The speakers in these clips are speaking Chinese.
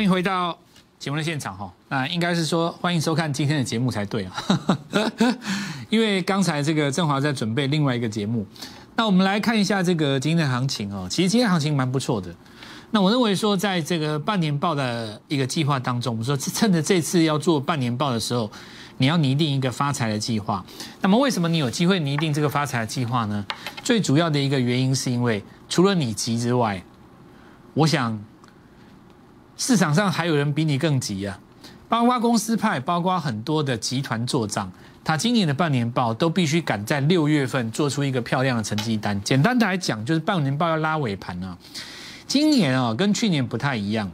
欢迎回到节目的现场哈。那应该是说欢迎收看今天的节目才对啊，因为刚才这个振华在准备另外一个节目。那我们来看一下这个今天的行情哦，其实今天行情蛮不错的。那我认为说，在这个半年报的一个计划当中，我们说趁着这次要做半年报的时候，你要拟定一个发财的计划。那么为什么你有机会拟定这个发财的计划呢？最主要的一个原因是因为除了你急之外，我想。市场上还有人比你更急啊！包括公司派，包括很多的集团做账，他今年的半年报都必须赶在六月份做出一个漂亮的成绩单。简单的来讲，就是半年报要拉尾盘啊。今年啊，跟去年不太一样。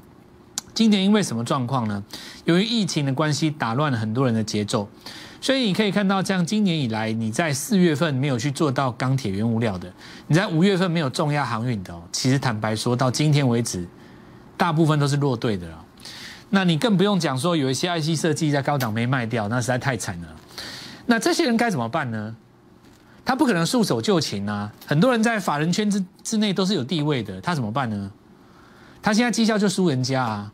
今年因为什么状况呢？由于疫情的关系，打乱了很多人的节奏，所以你可以看到，这样今年以来，你在四月份没有去做到钢铁原物料的，你在五月份没有重压航运的。其实坦白说，到今天为止。大部分都是落队的了，那你更不用讲说有一些 IC 设计在高档没卖掉，那实在太惨了。那这些人该怎么办呢？他不可能束手就擒啊！很多人在法人圈之之内都是有地位的，他怎么办呢？他现在绩效就输人家啊，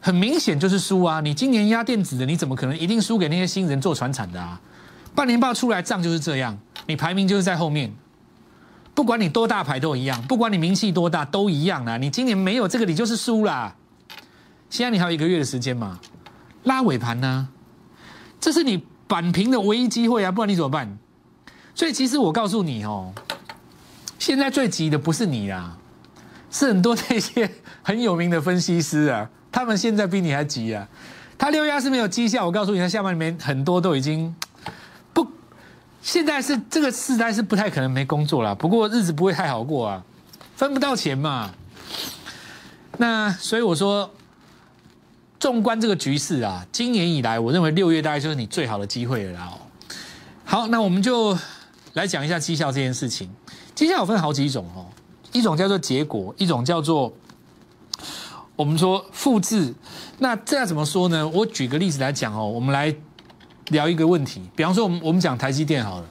很明显就是输啊！你今年压电子的，你怎么可能一定输给那些新人做船产的啊？半年报出来账就是这样，你排名就是在后面。不管你多大牌都一样，不管你名气多大都一样啦。你今年没有这个，你就是输啦。现在你还有一个月的时间嘛，拉尾盘呢，这是你扳平的唯一机会啊，不然你怎么办？所以其实我告诉你哦，现在最急的不是你啦，是很多那些很有名的分析师啊，他们现在比你还急啊。他六压是没有绩效，我告诉你，他下半里面很多都已经。现在是这个时代是不太可能没工作了，不过日子不会太好过啊，分不到钱嘛。那所以我说，纵观这个局势啊，今年以来，我认为六月大概就是你最好的机会了哦。好，那我们就来讲一下绩效这件事情。绩效有分好几种哦，一种叫做结果，一种叫做我们说复制。那这要怎么说呢？我举个例子来讲哦，我们来。聊一个问题，比方说我们我们讲台积电好了，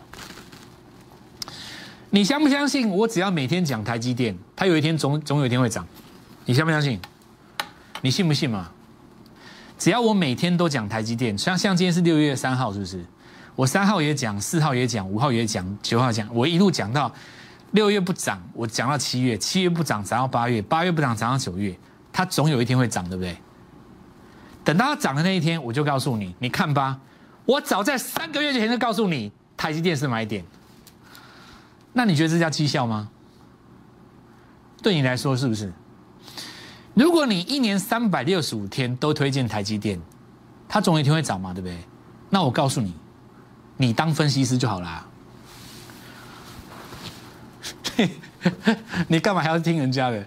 你相不相信？我只要每天讲台积电，它有一天总总有一天会涨，你相不相信？你信不信嘛？只要我每天都讲台积电，像像今天是六月三号，是不是？我三号也讲，四号也讲，五号也讲，九号讲，我一路讲到六月不涨，我讲到七月，七月不涨涨到八月，八月不涨涨到九月，它总有一天会涨，对不对？等到它涨的那一天，我就告诉你，你看吧。我早在三个月前就告诉你，台积电是买点。那你觉得这叫绩效吗？对你来说是不是？如果你一年三百六十五天都推荐台积电，它总有一天会涨嘛，对不对？那我告诉你，你当分析师就好啦。你干嘛还要听人家的？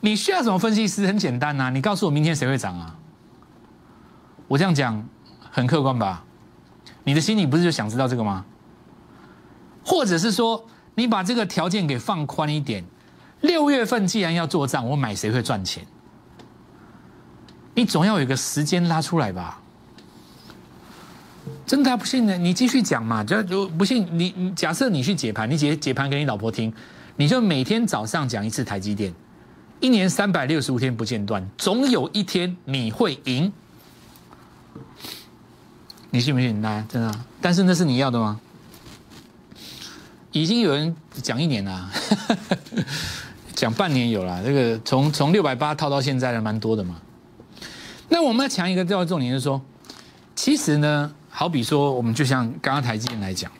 你需要什么分析师？很简单呐，你告诉我明天谁会涨啊？我这样讲。很客观吧？你的心里不是就想知道这个吗？或者是说，你把这个条件给放宽一点，六月份既然要做账，我买谁会赚钱？你总要有个时间拉出来吧？真的不信呢？你继续讲嘛。就如不信，你假设你去解盘，你解解盘给你老婆听，你就每天早上讲一次台积电，一年三百六十五天不间断，总有一天你会赢。你信不信？来，真的？但是那是你要的吗？已经有人讲一年了，讲半年有了。这个从从六百八套到现在的蛮多的嘛。那我们要强一个重要重点，就是说，其实呢，好比说，我们就像刚刚台积电来讲，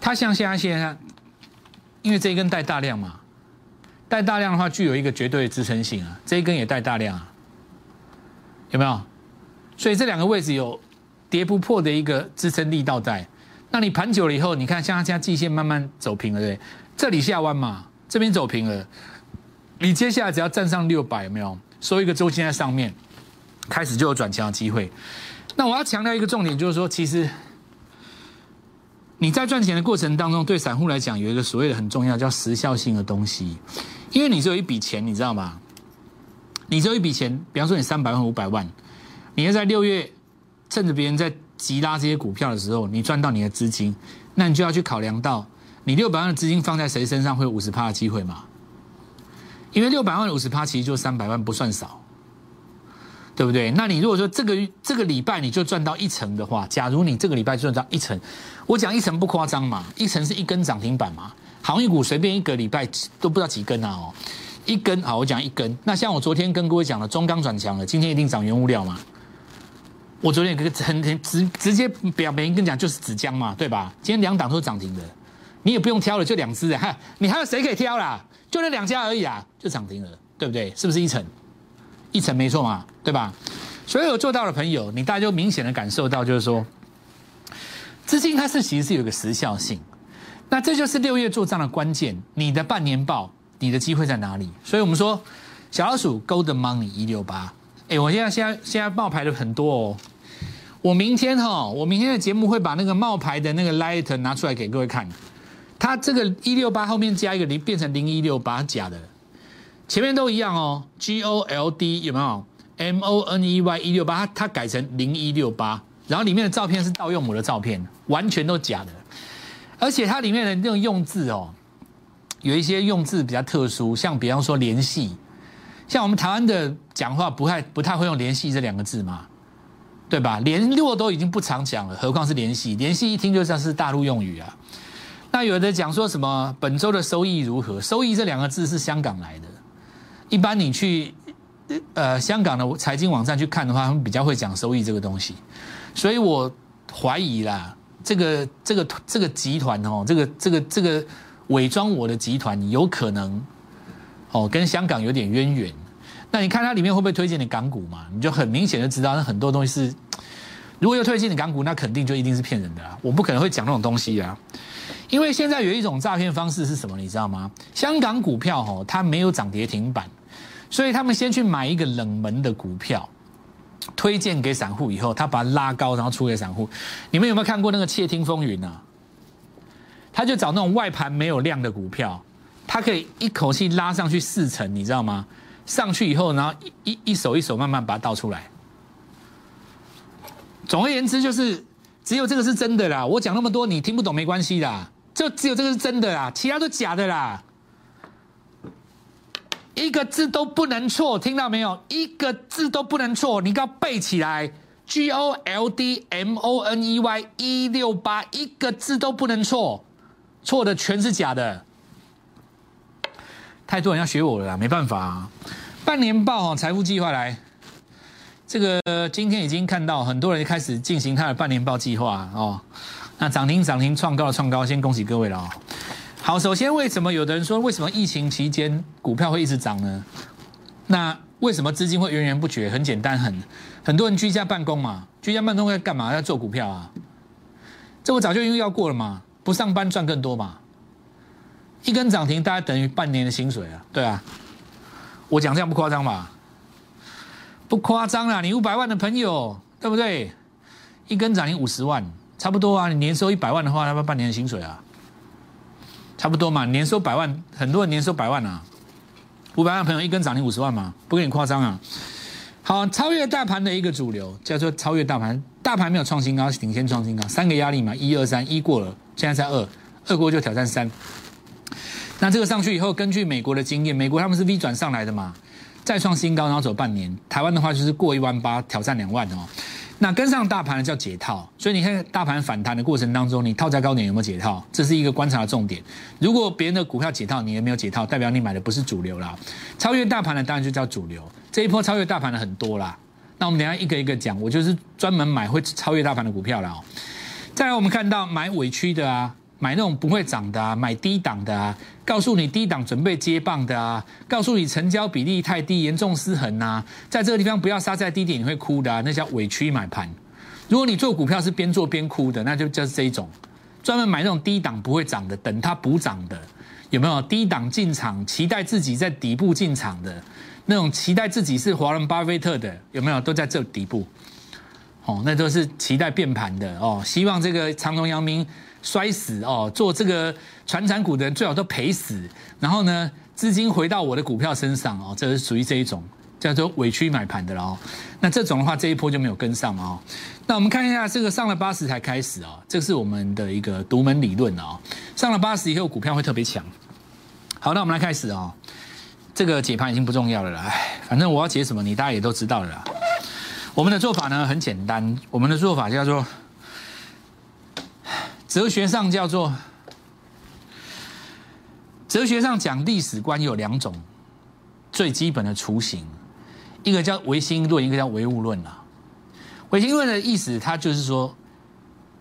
它像现在现在，因为这一根带大量嘛，带大量的话，具有一个绝对的支撑性啊。这一根也带大量啊，有没有？所以这两个位置有。跌不破的一个支撑力道在，那你盘久了以后，你看像它现在季线慢慢走平了，对这里下弯嘛，这边走平了，你接下来只要站上六百，有没有收一个周线在上面，开始就有转强的机会。那我要强调一个重点，就是说，其实你在赚钱的过程当中，对散户来讲有一个所谓的很重要叫时效性的东西，因为你只有一笔钱，你知道吗？你只有一笔钱，比方说你三百万、五百万，你要在六月。趁着别人在急拉这些股票的时候，你赚到你的资金，那你就要去考量到，你六百万的资金放在谁身上会有五十趴的机会嘛？因为六百万五十趴其实就三百万，不算少。对不对？那你如果说这个这个礼拜你就赚到一成的话，假如你这个礼拜赚到一成，我讲一成不夸张嘛，一成是一根涨停板嘛，航运股随便一个礼拜都不知道几根啊哦，一根好，我讲一根。那像我昨天跟各位讲了，中钢转强了，今天一定涨原物料嘛。我昨天跟很很直直接表明跟你讲，就是纸浆嘛，对吧？今天两档都是涨停的，你也不用挑了，就两只哈，你还有谁可以挑啦？就那两家而已啊，就涨停了，对不对？是不是一成？一成没错嘛，对吧？所有做到的朋友，你大家就明显的感受到，就是说，资金它是其实是有个时效性，那这就是六月做账的关键。你的半年报，你的机会在哪里？所以我们说，小老鼠 Gold Money 一六八，哎，我现在现在现在冒牌的很多哦。我明天哈，我明天的节目会把那个冒牌的那个 Light 拿出来给各位看，它这个一六八后面加一个零，变成零一六八，假的。前面都一样哦，G O L D 有没有？M O N E Y 一六八，它它改成零一六八，然后里面的照片是盗用我的照片，完全都假的。而且它里面的那种用字哦，有一些用字比较特殊，像比方说联系，像我们台湾的讲话不太不太会用联系这两个字嘛，对吧？联络都已经不常讲了，何况是联系？联系一听就像是大陆用语啊。那有的讲说什么本周的收益如何？收益这两个字是香港来的。一般你去呃香港的财经网站去看的话，他们比较会讲收益这个东西，所以我怀疑啦，这个这个这个集团哦，这个这个这个伪装我的集团有可能哦跟香港有点渊源。那你看它里面会不会推荐你港股嘛？你就很明显的知道，那很多东西是如果要推荐你港股，那肯定就一定是骗人的啦。我不可能会讲那种东西啊。因为现在有一种诈骗方式是什么？你知道吗？香港股票哦，它没有涨跌停板。所以他们先去买一个冷门的股票，推荐给散户以后，他把它拉高，然后出给散户。你们有没有看过那个《窃听风云》啊？他就找那种外盘没有量的股票，他可以一口气拉上去四层，你知道吗？上去以后，然后一一一手一手慢慢把它倒出来。总而言之，就是只有这个是真的啦。我讲那么多，你听不懂没关系啦，就只有这个是真的啦，其他都假的啦。一个字都不能错，听到没有？一个字都不能错，你要背起来。G O L D M O N E Y 一六八，一个字都不能错，错的全是假的。太多人要学我了啦，没办法。啊半年报哦，财富计划来，这个今天已经看到很多人开始进行他的半年报计划哦。那涨停涨停创高创高，先恭喜各位了哦。好，首先为什么有的人说为什么疫情期间股票会一直涨呢？那为什么资金会源源不绝？很简单，很很多人居家办公嘛，居家办公要干嘛？要做股票啊。这我早就预料过了嘛，不上班赚更多嘛。一根涨停大概等于半年的薪水啊，对啊。我讲这样不夸张吧？不夸张啦，你五百万的朋友，对不对？一根涨停五十万，差不多啊。你年收一百万的话，要不要半年的薪水啊？差不多嘛，年收百万，很多人年收百万啊，五百万朋友一根涨停五十万嘛，不跟你夸张啊。好，超越大盘的一个主流叫做超越大盘，大盘没有创新高，领先创新高，三个压力嘛，一二三，一过了，现在在二，二过就挑战三。那这个上去以后，根据美国的经验，美国他们是 V 转上来的嘛，再创新高，然后走半年。台湾的话就是过一万八，挑战两万哦。那跟上大盘的叫解套，所以你看大盘反弹的过程当中，你套在高点有没有解套？这是一个观察的重点。如果别人的股票解套，你也没有解套，代表你买的不是主流啦。超越大盘的当然就叫主流。这一波超越大盘的很多啦。那我们等下一个一个讲，我就是专门买会超越大盘的股票了哦。再来，我们看到买委屈的啊。买那种不会涨的啊，买低档的啊，告诉你低档准备接棒的啊，告诉你成交比例太低，严重失衡呐，在这个地方不要杀在低点，你会哭的啊，那叫委屈买盘。如果你做股票是边做边哭的，那就就是这一种，专门买那种低档不会涨的，等它补涨的，有没有？低档进场，期待自己在底部进场的那种，期待自己是华伦巴菲特的，有没有？都在这底部，哦，那都是期待变盘的哦，希望这个长隆、阳明。摔死哦！做这个传产股的人最好都赔死，然后呢，资金回到我的股票身上哦，这是属于这一种叫做委屈买盘的了哦。那这种的话，这一波就没有跟上哦。那我们看一下这个上了八十才开始哦，这是我们的一个独门理论哦。上了八十以后，股票会特别强。好，那我们来开始哦。这个解盘已经不重要了啦，哎，反正我要解什么，你大家也都知道了啦。我们的做法呢很简单，我们的做法叫做哲学上叫做哲学上讲历史观有两种最基本的雏形，一个叫唯心论，一个叫唯物论啦。唯心论的意思，他就是说，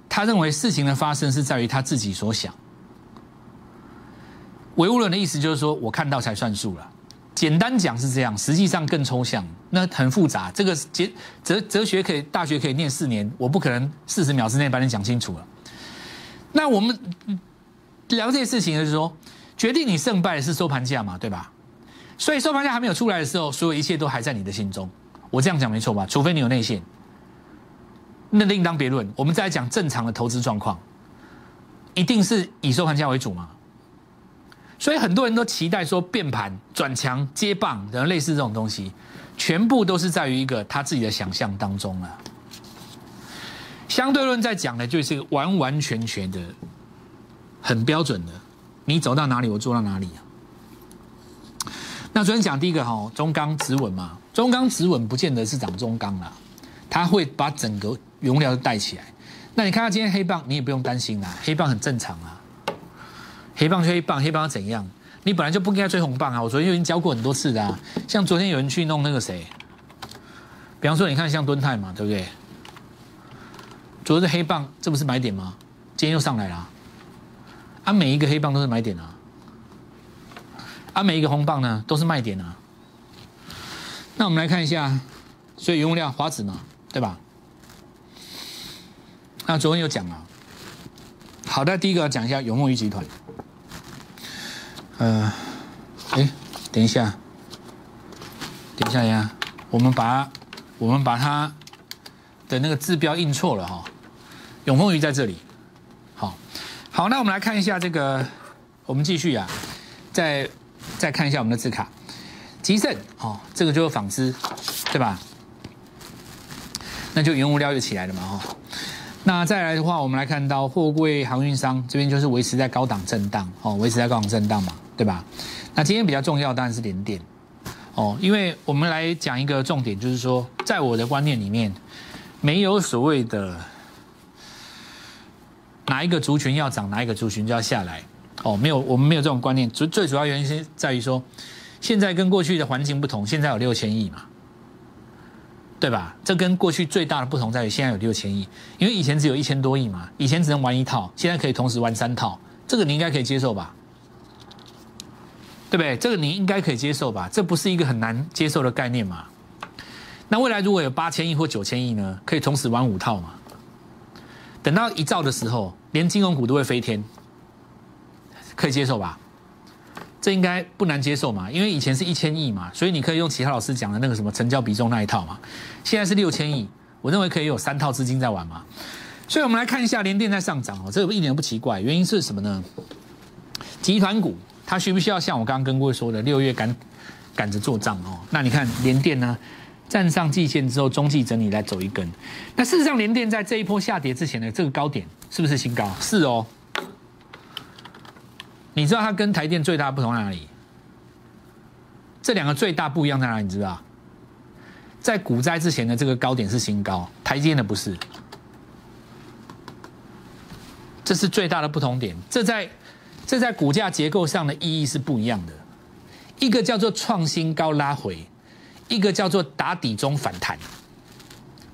他认为事情的发生是在于他自己所想。唯物论的意思就是说我看到才算数了。简单讲是这样，实际上更抽象，那很复杂。这个哲哲哲学可以大学可以念四年，我不可能四十秒之内把你讲清楚了。那我们聊这些事情就是说，决定你胜败的是收盘价嘛，对吧？所以收盘价还没有出来的时候，所有一切都还在你的心中。我这样讲没错吧？除非你有内线，那另当别论。我们再来讲正常的投资状况，一定是以收盘价为主嘛？所以很多人都期待说变盘、转强、接棒等类似这种东西，全部都是在于一个他自己的想象当中了。相对论在讲的就是完完全全的、很标准的，你走到哪里，我做到哪里啊。那昨天讲第一个哈，中钢止稳嘛，中钢止稳不见得是涨中钢啦，它会把整个原料带起来。那你看到今天黑棒，你也不用担心啦，黑棒很正常啊。黑棒就黑棒，黑棒要怎样？你本来就不应该追红棒啊！我昨天已经教过很多次的啊。像昨天有人去弄那个谁，比方说你看像敦泰嘛，对不对？昨天黑棒，这不是买点吗？今天又上来了，啊，每一个黑棒都是买点啊，啊，每一个红棒呢都是卖点啊。那我们来看一下，所以原物料华子嘛，对吧？那昨天有讲了，好的，第一个讲一下永梦鱼集团。呃，哎，等一下，等一下呀，我们把我们把它的那个字标印错了哈，永丰鱼在这里，好，好，那我们来看一下这个，我们继续啊，再再看一下我们的字卡，吉盛哦，这个就是纺织，对吧？那就原物料就起来了嘛哈。那再来的话，我们来看到货柜航运商这边就是维持在高档震荡哦，维持在高档震荡嘛。对吧？那今天比较重要当然是连电，哦，因为我们来讲一个重点，就是说，在我的观念里面，没有所谓的哪一个族群要涨，哪一个族群就要下来，哦，没有，我们没有这种观念。最最主要原因是在于说，现在跟过去的环境不同，现在有六千亿嘛，对吧？这跟过去最大的不同在于现在有六千亿，因为以前只有一千多亿嘛，以前只能玩一套，现在可以同时玩三套，这个你应该可以接受吧？对不对？这个你应该可以接受吧？这不是一个很难接受的概念嘛？那未来如果有八千亿或九千亿呢？可以同时玩五套嘛？等到一兆的时候，连金融股都会飞天，可以接受吧？这应该不难接受嘛？因为以前是一千亿嘛，所以你可以用其他老师讲的那个什么成交比重那一套嘛。现在是六千亿，我认为可以有三套资金在玩嘛。所以我们来看一下联电在上涨哦，这个一点都不奇怪。原因是什么呢？集团股。它需不需要像我刚刚跟各位说的，六月赶赶着做账哦？那你看联电呢，站上季线之后，中继整理来走一根。那事实上，联电在这一波下跌之前的这个高点是不是新高？是哦。你知道它跟台电最大不同在哪里？这两个最大不一样在哪里？你知道？在股灾之前的这个高点是新高，台电的不是。这是最大的不同点。这在。这在股价结构上的意义是不一样的，一个叫做创新高拉回，一个叫做打底中反弹，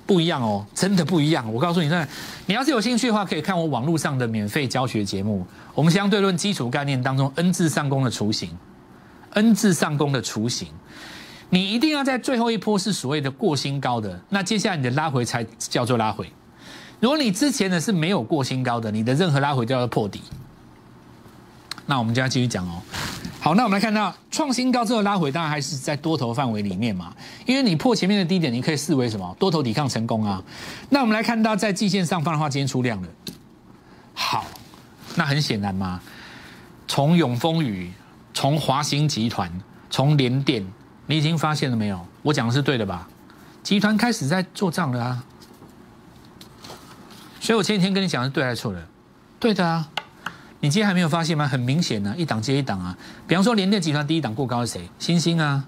不一样哦，真的不一样。我告诉你，那你要是有兴趣的话，可以看我网络上的免费教学节目。我们相对论基础概念当中，N 字上攻的雏形，N 字上攻的雏形，你一定要在最后一波是所谓的过新高的，那接下来你的拉回才叫做拉回。如果你之前的是没有过新高的，你的任何拉回都要破底。那我们就要继续讲哦。好，那我们来看到创新高之后拉回，当然还是在多头范围里面嘛。因为你破前面的低点，你可以视为什么？多头抵抗成功啊。那我们来看到在季线上方的话，今天出量了。好，那很显然嘛，从永丰宇、从华兴集团、从联电，你已经发现了没有？我讲的是对的吧？集团开始在做账了啊。所以我前几天跟你讲是对还是错的？对的啊。你今天还没有发现吗？很明显呢，一档接一档啊。比方说，联电集团第一档过高是谁？星星啊。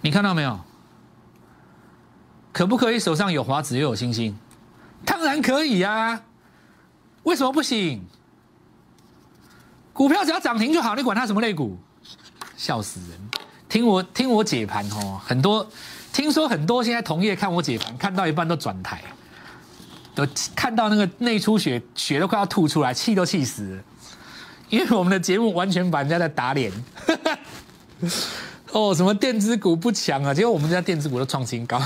你看到没有？可不可以手上有华子又有星星？当然可以呀，为什么不行？股票只要涨停就好，你管它什么类股？笑死人！听我听我解盘哦，很多听说很多现在同业看我解盘，看到一半都转台，都看到那个内出血，血都快要吐出来，气都气死了。因为我们的节目完全把人家在打脸。哦，什么电子股不强啊？结果我们家电子股都创新高，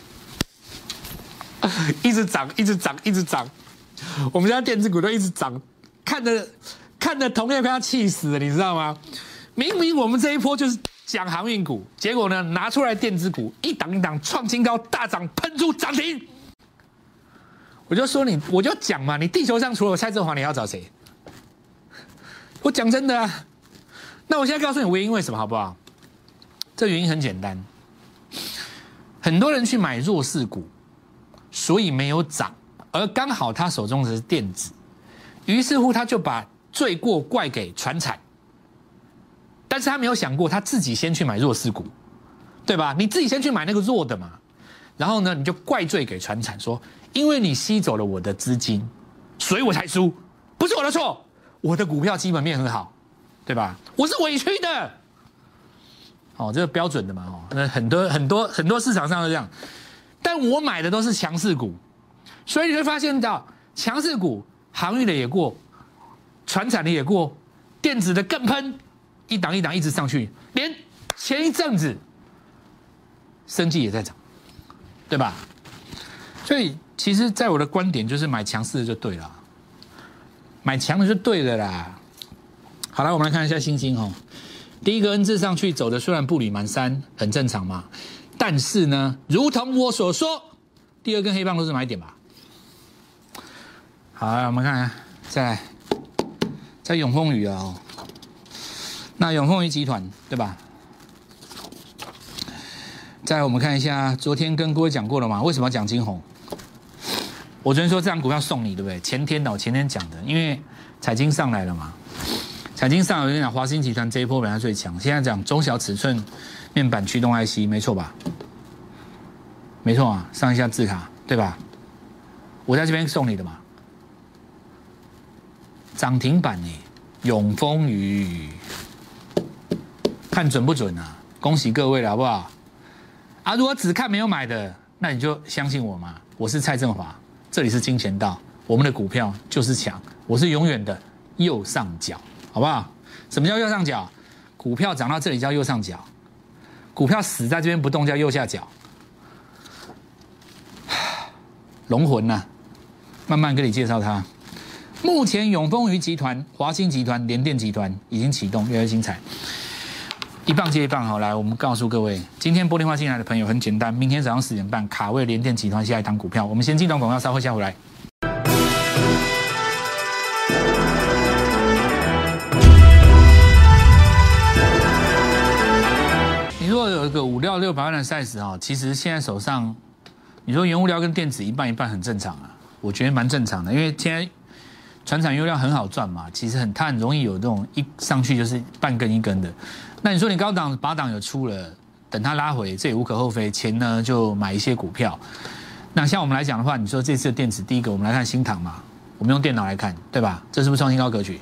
一直涨，一直涨，一直涨。我们家电子股都一直涨，看着看着同业快要气死了，你知道吗？明明我们这一波就是讲航运股，结果呢拿出来电子股一档一档创新高，大涨喷出涨停。我就说你，我就讲嘛，你地球上除了蔡振华，你要找谁？我讲真的啊。那我现在告诉你原因为什么好不好？这原因很简单，很多人去买弱势股，所以没有涨，而刚好他手中的是电子，于是乎他就把罪过怪给船产，但是他没有想过他自己先去买弱势股，对吧？你自己先去买那个弱的嘛，然后呢，你就怪罪给船产，说因为你吸走了我的资金，所以我才输，不是我的错，我的股票基本面很好，对吧？我是委屈的。哦，这个标准的嘛，哦，那很多很多很多市场上都这样，但我买的都是强势股，所以你会发现到强势股，航运的也过，船产的也过，电子的更喷，一档一档一直上去，连前一阵子，生计也在涨，对吧？所以其实，在我的观点就是买强势的就对了，买强的就对了啦。好了，我们来看一下星星哦。第一个 N 字上去走的虽然步履蹒跚，很正常嘛，但是呢，如同我所说，第二根黑棒都是买点吧。好，我们看，在在永丰宇啊，哦，那永丰宇集团对吧？再来我们看一下，昨天跟各位讲过了嘛？为什么要讲金红？我昨天说这张股票送你，对不对？前天哦，前天讲的，因为彩金上来了嘛。财经上我跟你讲华兴集团这一波本来最强，现在讲中小尺寸面板驱动 IC，没错吧？没错啊，上一下字卡对吧？我在这边送你的嘛，涨停板呢，永丰鱼，看准不准啊？恭喜各位了，好不好？啊，如果只看没有买的，那你就相信我嘛，我是蔡振华，这里是金钱道，我们的股票就是强，我是永远的右上角。好不好？什么叫右上角？股票涨到这里叫右上角，股票死在这边不动叫右下角。龙魂呐，慢慢跟你介绍它。目前永丰鱼集团、华兴集团、联电集团已经启动，越来越精彩。一棒接一棒，好来，我们告诉各位，今天拨电话进来的朋友很简单，明天早上十点半卡位联电集团下一档股票。我们先进段广告，稍后下回来。你如果有一个五六六百万的 size 哈，其实现在手上，你说原物料跟电子一半一半很正常啊，我觉得蛮正常的，因为现在船产原料很好赚嘛，其实很它很容易有这种一上去就是半根一根的。那你说你高档把档有出了，等它拉回，这也无可厚非，钱呢就买一些股票。那像我们来讲的话，你说这次的电子，第一个我们来看新塘嘛，我们用电脑来看，对吧？这是不是创新高格局？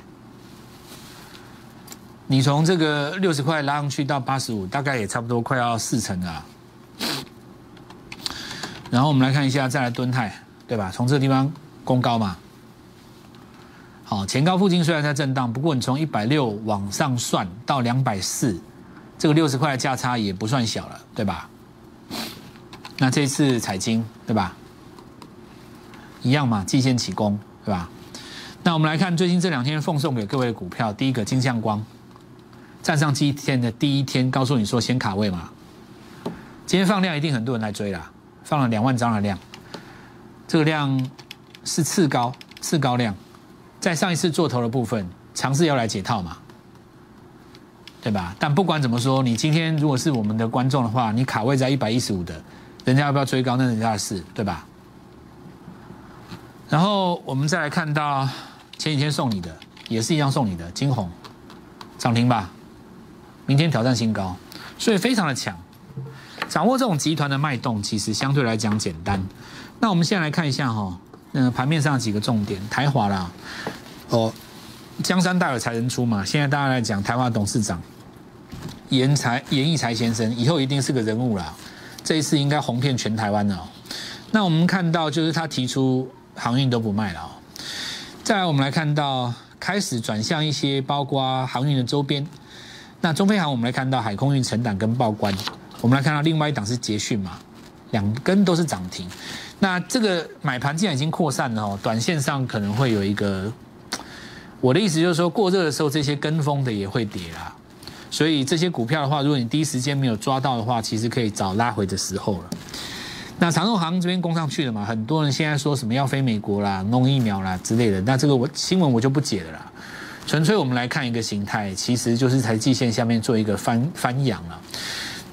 你从这个六十块拉上去到八十五，大概也差不多快要四成了。然后我们来看一下，再来蹲泰，对吧？从这个地方攻高嘛。哦，前高附近虽然在震荡，不过你从一百六往上算到两百四，这个六十块的价差也不算小了，对吧？那这次彩金，对吧？一样嘛，季线起攻，对吧？那我们来看最近这两天奉送给各位的股票，第一个金相光。站上今天的第一天，告诉你说先卡位嘛。今天放量一定很多人来追啦，放了两万张的量，这个量是次高次高量，在上一次做头的部分尝试要来解套嘛，对吧？但不管怎么说，你今天如果是我们的观众的话，你卡位在一百一十五的，人家要不要追高那是人家的事，对吧？然后我们再来看到前几天送你的，也是一样送你的金红涨停吧。明天挑战新高，所以非常的强。掌握这种集团的脉动，其实相对来讲简单。那我们现在来看一下哈，嗯，盘面上几个重点，台华啦，哦，江山代有才人出嘛，现在大家来讲台华董事长严才严义才先生，以后一定是个人物啦，这一次应该红遍全台湾了。那我们看到就是他提出航运都不卖了哦。再来我们来看到开始转向一些包括航运的周边。那中飞航我们来看到海空运成长跟报关，我们来看到另外一档是捷讯嘛，两根都是涨停。那这个买盘既然已经扩散了哦，短线上可能会有一个，我的意思就是说过热的时候，这些跟风的也会跌啦。所以这些股票的话，如果你第一时间没有抓到的话，其实可以找拉回的时候了。那长荣行这边攻上去了嘛？很多人现在说什么要飞美国啦、弄疫苗啦之类的，那这个我新闻我就不解了啦。纯粹我们来看一个形态，其实就是在季线下面做一个翻翻扬了。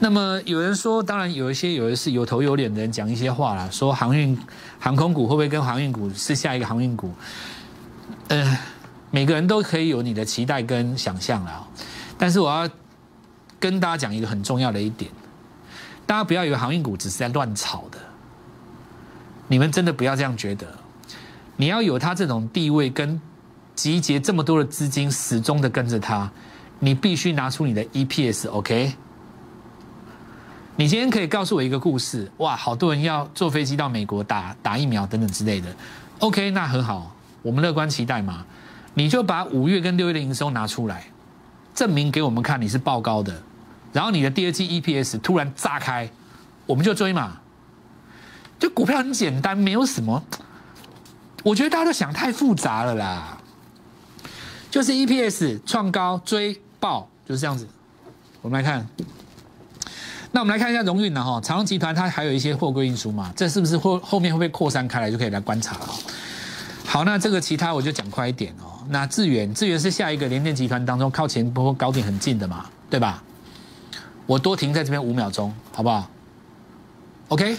那么有人说，当然有一些有的是有头有脸的人讲一些话啦，说航运航空股会不会跟航运股是下一个航运股？呃，每个人都可以有你的期待跟想象啦。但是我要跟大家讲一个很重要的一点。大家不要以为航运股只是在乱炒的，你们真的不要这样觉得。你要有它这种地位跟集结这么多的资金，始终的跟着它，你必须拿出你的 EPS，OK？你今天可以告诉我一个故事，哇，好多人要坐飞机到美国打打疫苗等等之类的，OK？那很好，我们乐观期待嘛。你就把五月跟六月的营收拿出来，证明给我们看你是报高的。然后你的第二季 EPS 突然炸开，我们就追嘛。就股票很简单，没有什么。我觉得大家都想太复杂了啦。就是 EPS 创高追爆，就是这样子。我们来看，那我们来看一下荣运了哈，长荣集团它还有一些货柜运输嘛，这是不是后后面会不会扩散开来就可以来观察了？好，那这个其他我就讲快一点哦。那智源，智源是下一个联电集团当中靠前波高点很近的嘛，对吧？我多停在这边五秒钟，好不好？OK，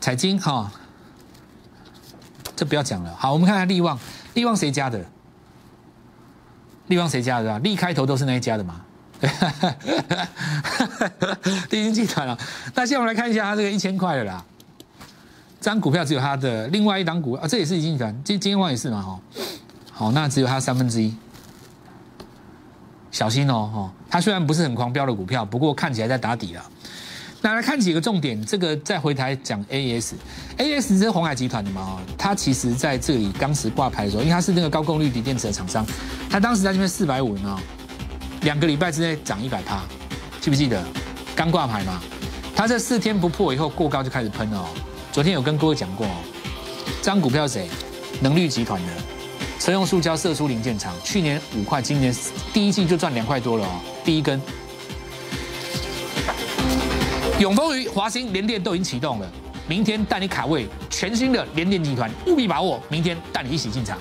彩金哈，这不要讲了。好，我们看下利旺，利旺谁家的？利旺谁家的啊？利开头都是那一家的嘛？利金集团了。那现在我们来看一下它这个一千块的啦，这张股票只有它的另外一档股啊，这也是金集团，金金旺也是嘛哈。好，那只有它三分之一。小心哦，哈！它虽然不是很狂飙的股票，不过看起来在打底了。那来看几个重点，这个再回台讲 AS，AS 是红海集团的嘛？哦，它其实在这里当时挂牌的时候，因为它是那个高功率锂电池的厂商，它当时在这边四百五呢，两个礼拜之内涨一百趴，记不记得？刚挂牌嘛，它这四天不破以后过高就开始喷了哦。昨天有跟各位讲过哦，这张股票谁？能绿集团的。车用塑胶射出零件厂，去年五块，今年第一季就赚两块多了哦。第一根，永丰鱼、华兴、联电都已经启动了，明天带你卡位全新的联电集团，务必把握，明天带你一起进场。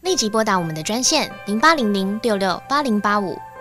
立即拨打我们的专线零八零零六六八零八五